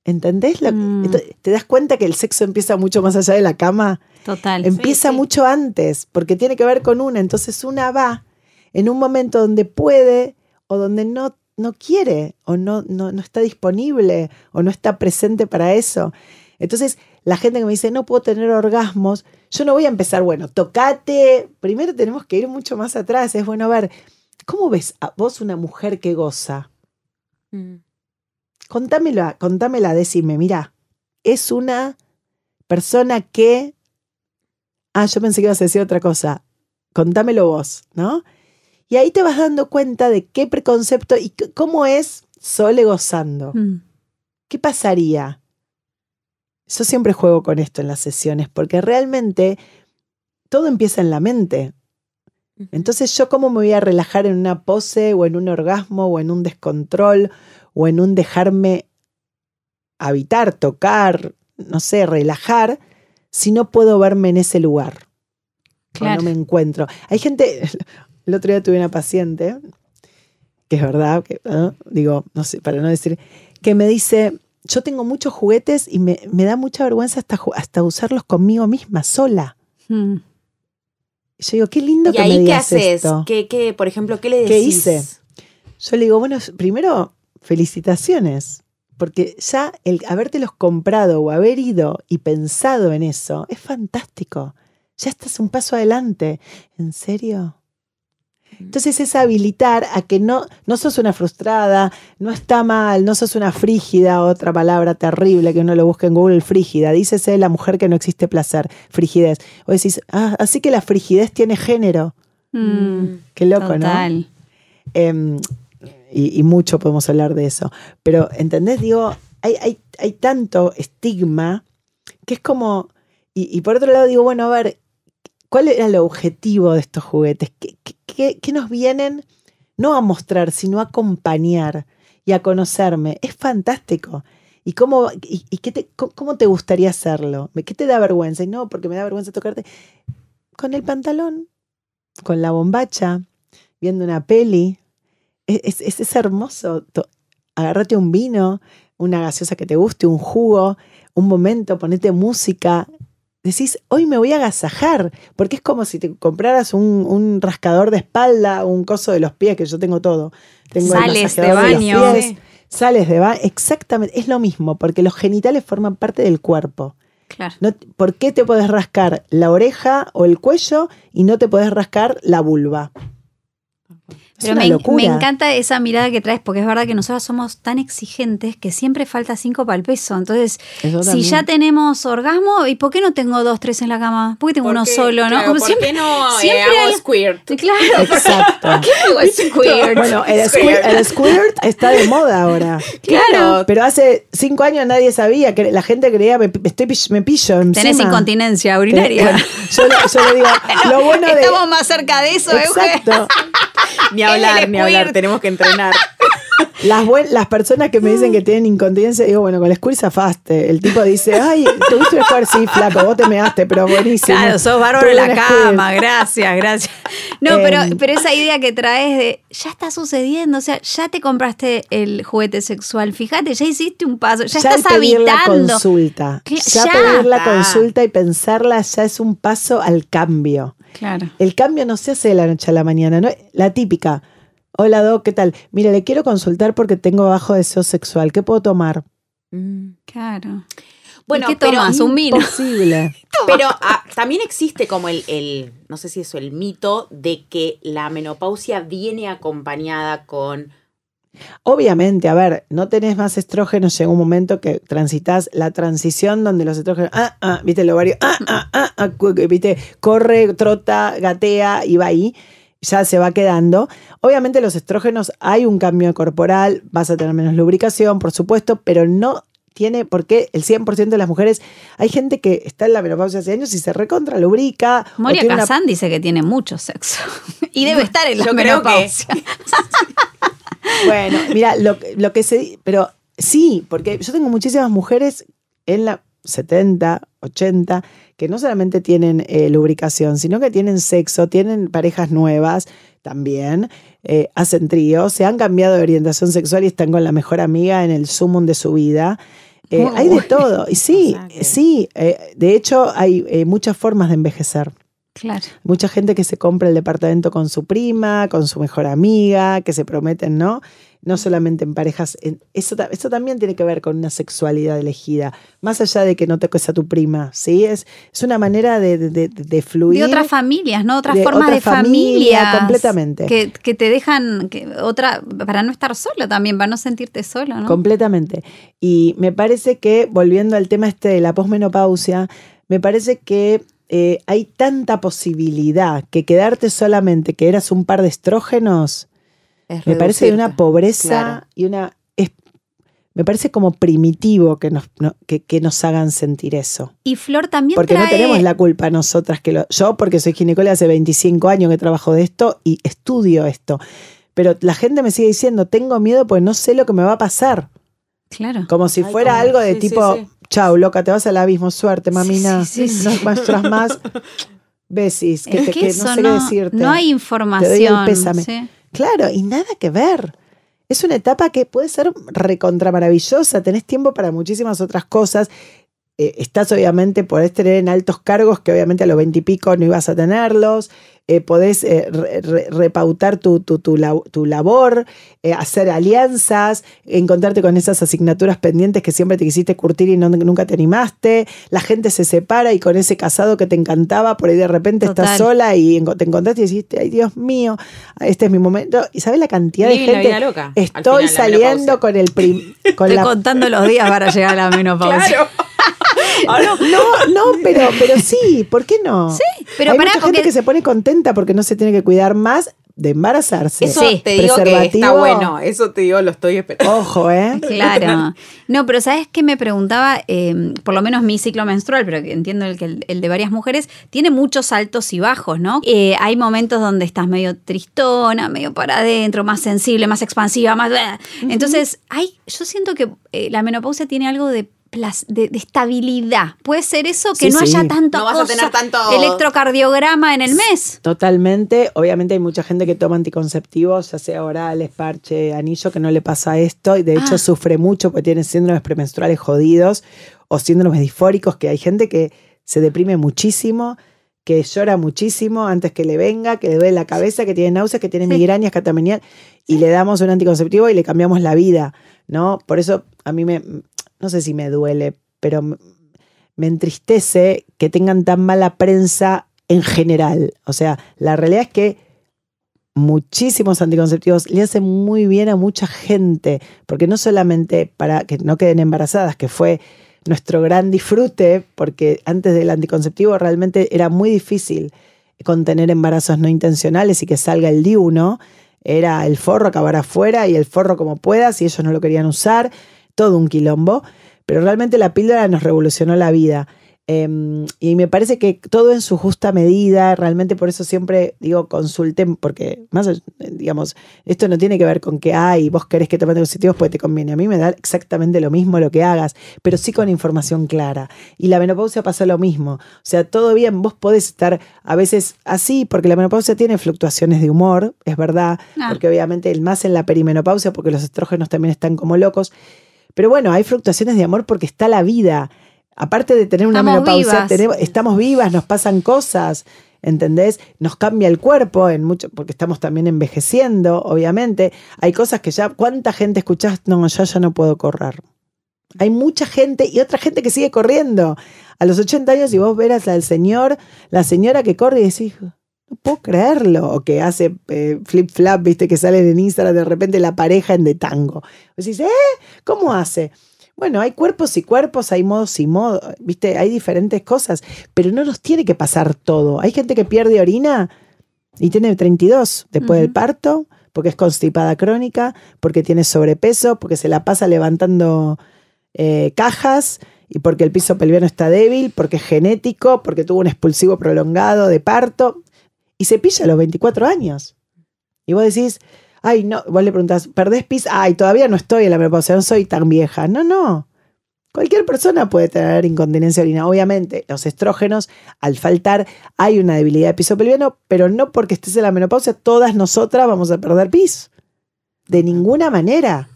¿Entendés? Lo- Mm. Ento- ¿Te das cuenta que el sexo empieza mucho más allá de la cama? Total. Empieza sí. mucho antes, porque tiene que ver con una. Entonces una va en un momento donde puede o donde no, no quiere o no, no, no está disponible o no está presente para eso. Entonces la gente que me dice, no puedo tener orgasmos, yo no voy a empezar, bueno, tocate. Primero tenemos que ir mucho más atrás. Es bueno ver, ¿cómo ves a vos una mujer que goza? Mm. Contámela, contámela, decime, mira, es una persona que. Ah, yo pensé que ibas a decir otra cosa. Contámelo vos, ¿no? Y ahí te vas dando cuenta de qué preconcepto y cómo es Sole gozando. Mm. ¿Qué pasaría? Yo siempre juego con esto en las sesiones, porque realmente todo empieza en la mente. Entonces, ¿yo cómo me voy a relajar en una pose o en un orgasmo o en un descontrol o en un dejarme habitar, tocar, no sé, relajar, si no puedo verme en ese lugar? o Claro. no me encuentro. Hay gente, el otro día tuve una paciente, que es verdad, que, ¿no? digo, no sé, para no decir, que me dice, yo tengo muchos juguetes y me, me da mucha vergüenza hasta, hasta usarlos conmigo misma, sola. Mm. Y yo digo, qué lindo ¿Y que me ahí qué digas haces? esto. ¿Qué, qué, por ejemplo, qué le decís? ¿Qué hice? Yo le digo, bueno, primero, felicitaciones, porque ya el habértelos comprado o haber ido y pensado en eso es fantástico. Ya estás un paso adelante. ¿En serio? Entonces es habilitar a que no, no sos una frustrada, no está mal, no sos una frígida, otra palabra terrible que uno lo busca en Google, frígida. Dícese la mujer que no existe placer, frigidez. O decís, ah, así que la frigidez tiene género. Mm, Qué loco, total. ¿no? Em, y, mucho podemos hablar de eso. Pero, ¿entendés? Digo, hay, hay, hay tanto estigma que es como. Y, por otro lado, digo, bueno, a ver, ¿cuál era el objetivo de estos juguetes? ¿Qué, qué- qué- nos vienen no a mostrar, sino a acompañar y a conocerme? Es fantástico. ¿Y cómo, y, qué te, cómo te gustaría hacerlo? ¿Qué te da vergüenza? Y no, porque me da vergüenza tocarte. Con el pantalón, con la bombacha, viendo una peli. Es, es, es hermoso. Agárrate un vino, una gaseosa que te guste, un jugo, un momento, ponete música. Decís, hoy me voy a agasajar, porque es como si te compraras un, un rascador de espalda, un coso de los pies, que yo tengo todo. Tengo el Sales de masajeador los baño. sales de baño, exactamente, es lo mismo, porque los genitales forman parte del cuerpo. Claro. No, ¿Por qué te podés rascar la oreja o el cuello y no te podés rascar la vulva? Pero me, encanta esa mirada que traes, porque es verdad que nosotros somos tan exigentes que siempre falta cinco para el peso. Entonces, si ya tenemos orgasmo, ¿y por qué no tengo dos, tres en la cama? ¿Por qué tengo uno solo, no? ¿Por siempre, qué no eh, siempre hago hay- squirt? Claro, Exacto. ¿qué hago squirt? Bueno, el squirt, el squirt está de moda ahora. claro. Pero hace cinco años nadie sabía, que la gente creía, me, me estoy, me pillo encima. Tenés incontinencia urinaria. yo, yo le digo, lo bueno de... Estamos más cerca de eso, Euge. Exacto. Hablar, ni hablar, tenemos que entrenar. Las, buen- las personas que me dicen que tienen incontinencia, digo, bueno, con el squirt zafaste. El tipo dice, ay, tuviste un squirt, sí, flaco, vos te measte, pero buenísimo. Claro, sos bárbaro en la cama, gracias, gracias. No, Em. pero, pero esa idea que traes de ya está sucediendo, o sea, ya te compraste el juguete sexual, fíjate, ya hiciste un paso, ya, Ya estás pedir la consulta. Ya, ya. pedir la consulta y pensarla ya es un paso al cambio. Claro. El cambio no se hace de la noche a la mañana, ¿no? La típica. Hola, Doc, ¿qué tal? Mire, le quiero consultar porque tengo bajo deseo sexual. ¿Qué puedo tomar? Claro. Bueno, ¿Y qué pero- tomas? Un vino. Imposible. Pero ah, también existe como el, el, no sé si eso, el mito de que la menopausia viene acompañada con... Obviamente, a ver, no tenés más estrógenos, llega un momento que transitas la transición donde los estrógenos, ah, ah, viste el ovario, ah, ah, ah, ah, viste, corre, trota, gatea y va ahí, ya se va quedando. Obviamente los estrógenos, hay un cambio corporal, vas a tener menos lubricación, por supuesto, pero no tiene por qué el 100% de las mujeres, hay gente que está en la menopausia hace años y se recontra lubrica. Moria una- Kazan dice que tiene mucho sexo. y debe estar en la Yo creo que- menopausia. Bueno, mira, lo, lo que se. Pero sí, porque yo tengo muchísimas mujeres en la 70, 80, que no solamente tienen eh, lubricación, sino que tienen sexo, tienen parejas nuevas también, eh, hacen tríos, se han cambiado de orientación sexual y están con la mejor amiga en el sumum de su vida. Eh, hay de todo. Y sí, O sea que- sí. de hecho, hay muchas formas de envejecer. Claro. Mucha gente que se compra el departamento con su prima, con su mejor amiga, que se prometen, ¿no? No solamente en parejas. en- eso, eso también tiene que ver con una sexualidad elegida. Más allá de que no toques a tu prima, ¿sí? Es, es una manera de, de, fluir. De otras familias, ¿no? Otras de formas otra de familia, familia. completamente. Que, que te dejan que otra, para no estar solo también, para no sentirte solo, ¿no? Completamente. Y me parece que, volviendo al tema este de la posmenopausia, me parece que eh, hay tanta posibilidad que quedarte solamente que eras un par de estrógenos. es Me parece de una pobreza Claro. y una... es- me parece como primitivo que nos, no- que, que nos hagan sentir eso. Y Flor también Porque trae... no tenemos la culpa nosotras que lo... Yo porque soy ginecóloga hace 25 años que trabajo de esto y estudio esto. Pero la gente me sigue diciendo, tengo miedo porque no sé lo que me va a pasar. Claro. Como si Ay, fuera como- algo de sí, sí, tipo, sí. Chau, loca, te vas al abismo, suerte, mamina. sí, sí, No sí. muestras más. Besis, que, es te- que, no sé no, qué decirte. no hay información. pésame. sí. Claro, y nada que ver. Es una etapa que puede ser recontra maravillosa, tenés tiempo para muchísimas otras cosas. Eh, estás obviamente, podés tener en altos cargos que obviamente a los veintipico no ibas a tenerlos, eh, podés eh, re- re- repautar tu, tu, tu, la- tu labor, eh, hacer alianzas, encontrarte con esas asignaturas pendientes que siempre te quisiste curtir y no- nunca te animaste, la gente se separa y con ese casado que te encantaba, por ahí de repente estás sola y te encontraste y dijiste, ay Dios mío, este es mi momento. ¿Y sabes la cantidad de la gente? vida loca, Estoy final, saliendo con el prim- con Estoy la contando los días para llegar a la menopausia. Ahora- No, no, pero, pero sí, ¿por qué no? Sí, pero Hay pará, mucha porque- gente que se pone contenta porque no se tiene que cuidar más de embarazarse. Eso Sí. te digo que está bueno. Eso te digo, lo estoy esperando. Ojo, ¿eh? Claro. No, pero ¿sabes qué me preguntaba? Eh, por lo menos mi ciclo menstrual, pero entiendo el, que el, el de varias mujeres, tiene muchos altos y bajos, ¿no? Eh, hay momentos donde estás medio tristona, medio para adentro, más sensible, más expansiva, más... Entonces, hay, yo siento que eh, la menopausia tiene algo de... plas- De, de estabilidad. Puede ser eso, que Sí, no sí. haya tanto No vas a tener tanto- electrocardiograma en el mes. Totalmente. Obviamente hay mucha gente que toma anticonceptivos, ya sea orales, parche, anillo, que no le pasa esto y de hecho Ah. sufre mucho porque tiene síndromes premenstruales jodidos o síndromes disfóricos, que hay gente que se deprime muchísimo, que llora muchísimo antes que le venga, que le duele la cabeza, que tiene náuseas, que tiene Sí. migrañas, catamenial, y le damos un anticonceptivo y le cambiamos la vida, ¿no? Por eso a mí me, no sé si me duele, pero me- entristece que tengan tan mala prensa en general. O sea, la realidad es que muchísimos anticonceptivos le hacen muy bien a mucha gente, porque no solamente para que no queden embarazadas, que fue nuestro gran disfrute, porque antes del anticonceptivo realmente era muy difícil contener embarazos no intencionales y que salga el DIU, Era el forro acabar afuera y el forro como puedas y ellos no lo querían usar, todo un quilombo, pero realmente la píldora nos revolucionó la vida. Eh, y me parece que todo en su justa medida, realmente por eso siempre digo consulten, porque más, digamos, esto no tiene que ver con que, ay, vos querés que tome anticonceptivos porque te conviene. A mí me da exactamente lo mismo lo que hagas, pero sí con información clara. Y la menopausia pasa lo mismo. O sea, todo bien, vos podés estar a veces así, porque la menopausia tiene fluctuaciones de humor, es verdad, Ah. porque obviamente el más en la perimenopausia, porque los estrógenos también están como locos. Pero bueno, hay fluctuaciones de amor porque está la vida. Aparte de tener una Estamos menopausia, vivas. tenemos- estamos vivas, nos pasan cosas, ¿entendés? Nos cambia el cuerpo en mucho, porque estamos también envejeciendo, obviamente. Hay cosas que ya, ¿cuánta gente escuchás? No, yo ya no puedo correr. Hay mucha gente y otra gente que sigue corriendo. A los 80 años, y vos verás al señor, la señora que corre y decís, no puedo creerlo. O que hace eh, flip-flap, viste, que salen en Instagram de repente la pareja en de tango. Vos decís, ¿eh? ¿Cómo hace? Bueno, hay cuerpos y cuerpos, hay modos y modos, viste, hay diferentes cosas, pero no nos tiene que pasar todo. Hay gente que pierde orina y tiene 32 después del parto, porque es constipada crónica, porque tiene sobrepeso, porque se la pasa levantando eh, cajas y porque el piso pelviano está débil, porque es genético, porque tuvo un expulsivo prolongado de parto y se pilla a los 24 años. Y vos decís, ay, no, vos le preguntás, ¿perdés pis? Ay, todavía no estoy en la menopausia, no soy tan vieja. No, no. Cualquier persona puede tener incontinencia urina. Obviamente, los estrógenos, al faltar, hay una debilidad de piso pelviano, pero no porque estés en la menopausia, todas nosotras vamos a perder pis. De ninguna manera.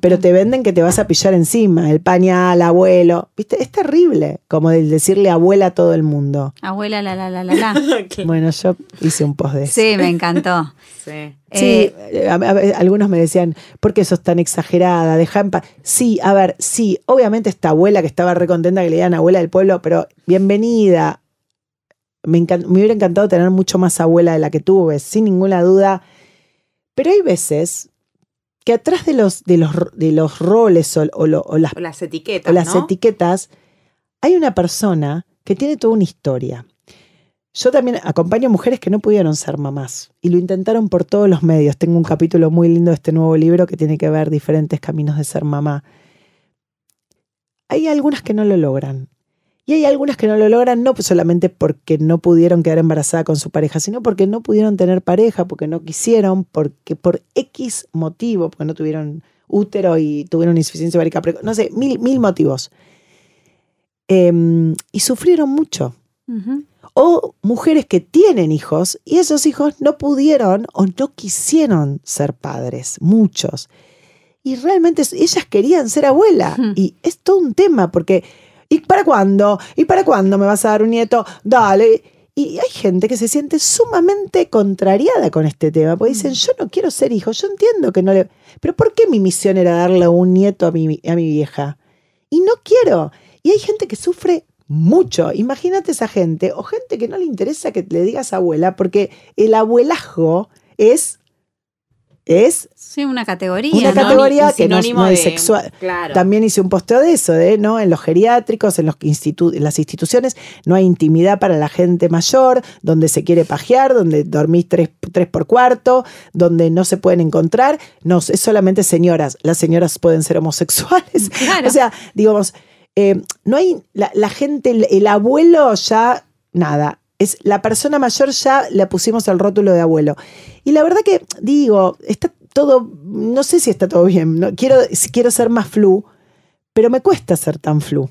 Pero te venden que te vas a pillar encima, el pañal, abuelo. ¿Viste? Es terrible, como el decirle abuela a todo el mundo. Abuela, la, la, la, la, la. Bueno, yo hice un post de eso. Sí, me encantó. Sí. Sí, Eh, a- a- algunos me decían, ¿por qué sos tan exagerada? Deja en paz. Sí, a ver, sí, obviamente esta abuela que estaba recontenta que le digan abuela del pueblo, pero bienvenida. Me, encan- me hubiera encantado tener mucho más abuela de la que tuve, sin ninguna duda. Pero hay veces que atrás de los, de los, de los roles o, o lo- o las O las etiquetas. o las ¿no? etiquetas, hay una persona que tiene toda una historia. Yo también acompaño mujeres que no pudieron ser mamás y lo intentaron por todos los medios. Tengo un capítulo muy lindo de este nuevo libro que tiene que ver diferentes caminos de ser mamá. Hay algunas que no lo logran. Y hay algunas que no lo logran no solamente porque no pudieron quedar embarazada con su pareja, sino porque no pudieron tener pareja, porque no quisieron, porque por X motivo, porque no tuvieron útero y tuvieron insuficiencia ovárica precoz, no sé, mil, mil motivos. Em, y sufrieron mucho. O mujeres que tienen hijos y esos hijos no pudieron o no quisieron ser padres, muchos. Y realmente ellas querían ser abuela. Y es todo un tema porque ¿Y para cuándo? ¿Y para cuándo me vas a dar un nieto? Dale. Y hay gente que se siente sumamente contrariada con este tema, porque dicen, yo no quiero ser hijo, yo entiendo que no le... Pero ¿por qué mi misión era darle un nieto a mi, a mi vieja? Y no quiero. Y hay gente que sufre mucho. Imagínate esa gente, o gente que no le interesa que le digas abuela, porque el abuelajo es es sí, una categoría. Una ¿no? categoría que no, no es de- sexual. Claro. También hice un posteo de eso, de, ¿no? En los geriátricos, en, los institu- en las instituciones, no hay intimidad para la gente mayor, donde se quiere pajear, donde dormís tres, tres por cuarto, donde no se pueden encontrar. No, es solamente señoras. Las señoras pueden ser homosexuales. Claro. O sea, digamos, eh, no hay la, la gente, el, el abuelo ya, nada. Es la persona mayor ya le pusimos el rótulo de abuelo. Y la verdad que, digo, está todo, no sé si está todo bien, no, quiero, quiero ser más flu, pero me cuesta ser tan flu.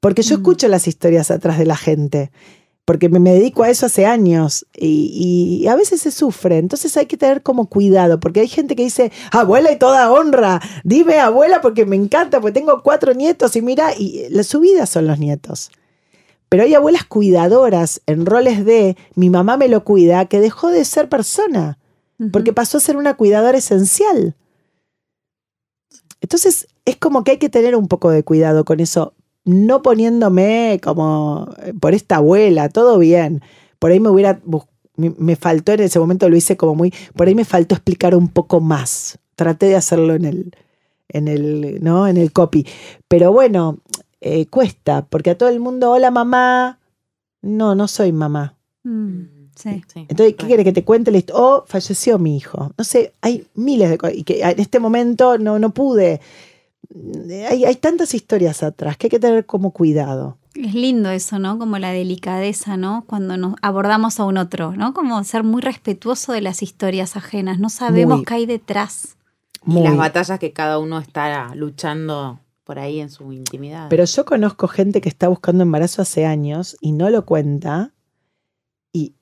Porque yo Mm. escucho las historias atrás de la gente, porque me, me dedico a eso hace años y, y a veces se sufre. Entonces hay que tener como cuidado, porque hay gente que dice, abuela y toda honra, dime abuela porque me encanta, porque tengo cuatro nietos y mira, y la, su vida son los nietos. Pero hay abuelas cuidadoras en roles de mi mamá me lo cuida, que dejó de ser persona porque pasó a ser una cuidadora esencial. Entonces, es como que hay que tener un poco de cuidado con eso, no poniéndome como eh, por esta abuela, todo bien. Por ahí me hubiera, me faltó en ese momento, lo hice como muy, por ahí me faltó explicar un poco más. Traté de hacerlo en el, en el, ¿no? En el copy. Pero bueno, eh, cuesta, porque a todo el mundo, hola mamá. No, no soy mamá. Mm, sí. Entonces, ¿qué quiere que te cuente? la histo- Oh, falleció mi hijo. No sé, hay miles de cosas. Y que en este momento no, no pude. Hay, hay tantas historias atrás que hay que tener como cuidado. Es lindo eso, ¿no? Como la delicadeza, ¿no? Cuando nos abordamos a un otro, ¿no? Como ser muy respetuoso de las historias ajenas. No sabemos Muy. qué hay detrás. Y las batallas que cada uno está luchando por ahí en su intimidad. Pero yo conozco gente que está buscando embarazo hace años y no lo cuenta. Y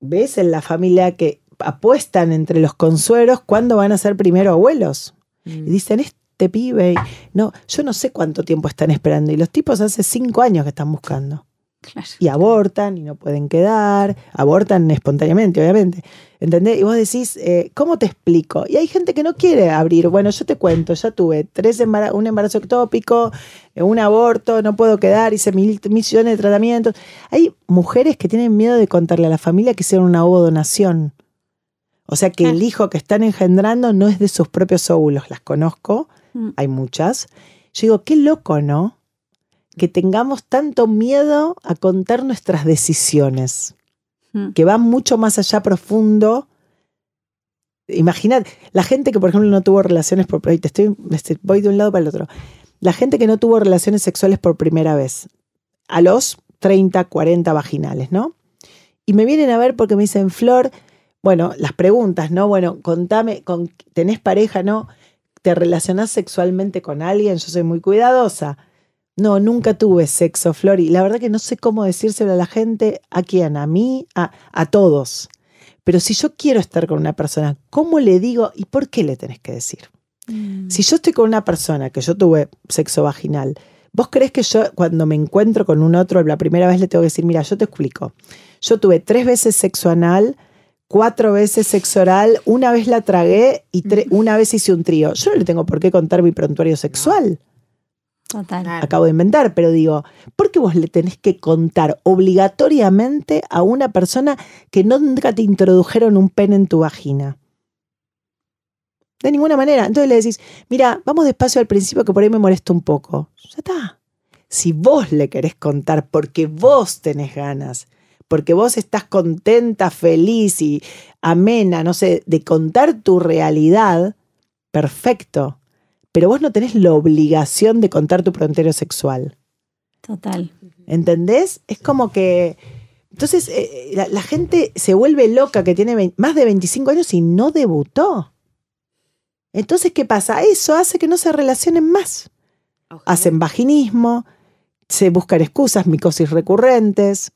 ves en la familia que apuestan entre los consueros cuándo van a ser primero abuelos. Mm. Y dicen, este pibe, no, yo no sé cuánto tiempo están esperando. Y los tipos hace cinco años que están buscando. Claro. y abortan y no pueden quedar, abortan espontáneamente, obviamente. ¿Entendés? Y vos decís, eh, ¿cómo te explico? Y hay gente que no quiere abrir. Bueno, yo te cuento, ya tuve tres embara- un embarazo ectópico, eh, un aborto, no puedo quedar, hice mil millones de tratamientos. Hay mujeres que tienen miedo de contarle a la familia que hicieron una ovodonación. O sea que el hijo que están engendrando no es de sus propios óvulos, las conozco, Mm. hay muchas. Yo digo, qué loco, ¿no? Que tengamos tanto miedo a contar nuestras decisiones, Mm. que van mucho más allá profundo. Imagínate, la gente que, por ejemplo, no tuvo relaciones por te estoy, este, voy de un lado para el otro. La gente que no tuvo relaciones sexuales por primera vez, a los 30, 40 vaginales, ¿no? Y me vienen a ver porque me dicen, Flor, bueno, las preguntas, ¿no? Bueno, contame, con, ¿tenés pareja, no? ¿Te relacionás sexualmente con alguien? Yo soy muy cuidadosa. No, nunca tuve sexo, Flor, y la verdad que no sé cómo decírselo a la gente, a quién, a mí, a, a todos. Pero si yo quiero estar con una persona, ¿cómo le digo y por qué le tenés que decir? Mm. Si yo estoy con una persona que yo tuve sexo vaginal, ¿vos crees que yo cuando me encuentro con un otro la primera vez le tengo que decir, mira, yo te explico. Yo tuve tres veces sexo anal, cuatro veces sexo oral, una vez la tragué y una vez hice un trío. Yo no le tengo por qué contar mi prontuario sexual. Total. Acabo de inventar, pero digo, ¿por qué vos le tenés que contar obligatoriamente a una persona que nunca te introdujeron un pene en tu vagina? De ninguna manera. Entonces le decís, mira, vamos despacio al principio que por ahí me molesta un poco. Ya está. Si vos le querés contar porque vos tenés ganas, porque vos estás contenta, feliz y amena, no sé, de contar tu realidad, perfecto. Pero vos no tenés la obligación de contar tu frontero sexual. Total. ¿Entendés? Es como que. Entonces, eh, la, la gente se vuelve loca que tiene más de 25 años y no debutó. Entonces, ¿qué pasa? Eso hace que no se relacionen más. Ojalá. Hacen vaginismo, se buscan excusas, micosis recurrentes,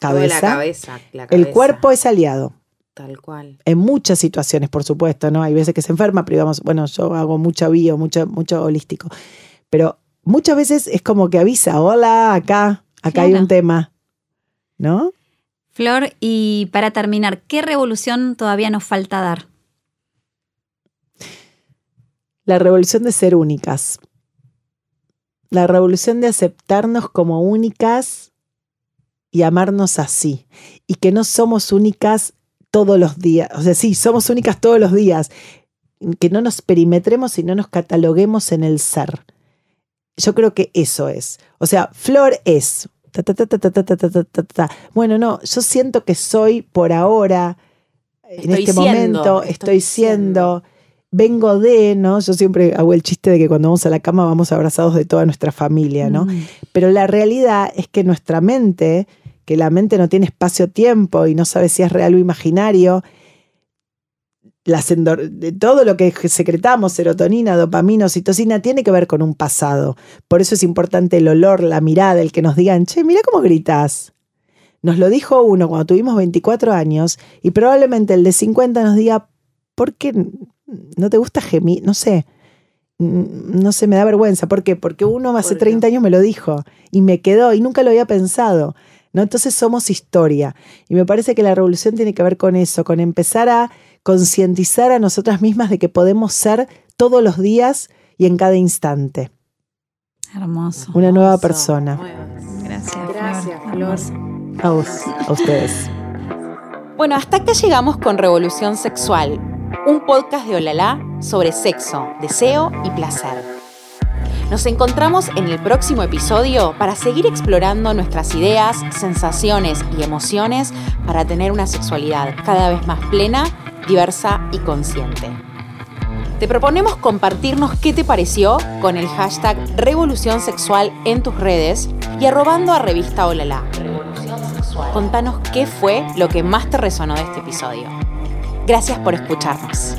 Todo de cabeza. la cabeza, El cabeza, cuerpo es aliado. Tal cual. En muchas situaciones, por supuesto, ¿no? Hay veces que se enferma, pero digamos, bueno, yo hago mucho bio, mucho, mucho holístico. Pero muchas veces es como que avisa, hola, acá, acá hay un tema, ¿no? Flor, y para terminar, ¿qué revolución todavía nos falta dar? La revolución de ser únicas. La revolución de aceptarnos como únicas y amarnos así. Y que no somos únicas todos los días. O sea, sí, somos únicas todos los días. Que no nos perimetremos y no nos cataloguemos en el ser. Yo creo que eso es. O sea, Flor es. Bueno, no, yo siento que soy por ahora, en este momento, estoy, siendo, vengo de, ¿no? Yo siempre hago el chiste de que cuando vamos a la cama vamos abrazados de toda nuestra familia, ¿no? Mm. Pero la realidad es que nuestra mente que la mente no tiene espacio-tiempo y no sabe si es real o imaginario, las de todo lo que secretamos, serotonina, dopamina, oxitocina, tiene que ver con un pasado. Por eso es importante el olor, la mirada, el que nos digan, che, mira cómo gritas. Nos lo dijo uno cuando tuvimos 24 años y probablemente el de 50 nos diga, ¿por qué no te gusta gemir? No sé. No sé, me da vergüenza. ¿Por qué? Porque uno hace ¿Por qué? 30 años me lo dijo y me quedó y nunca lo había pensado. ¿No? Entonces somos historia. Y me parece que la revolución tiene que ver con eso, con empezar a concientizar a nosotras mismas de que podemos ser todos los días y en cada instante Hermoso. una nueva persona. Gracias, Gracias, Flor. A, vos, a ustedes. Bueno, hasta acá llegamos con Revolución Sexual, un podcast de Olala sobre sexo, deseo y placer. Nos encontramos en el próximo episodio para seguir explorando nuestras ideas, sensaciones y emociones para tener una sexualidad cada vez más plena, diversa y consciente. Te proponemos compartirnos qué te pareció con el hashtag Revolución Sexual en tus redes y arrobando a Revista Olala. Contanos qué fue lo que más te resonó de este episodio. Gracias por escucharnos.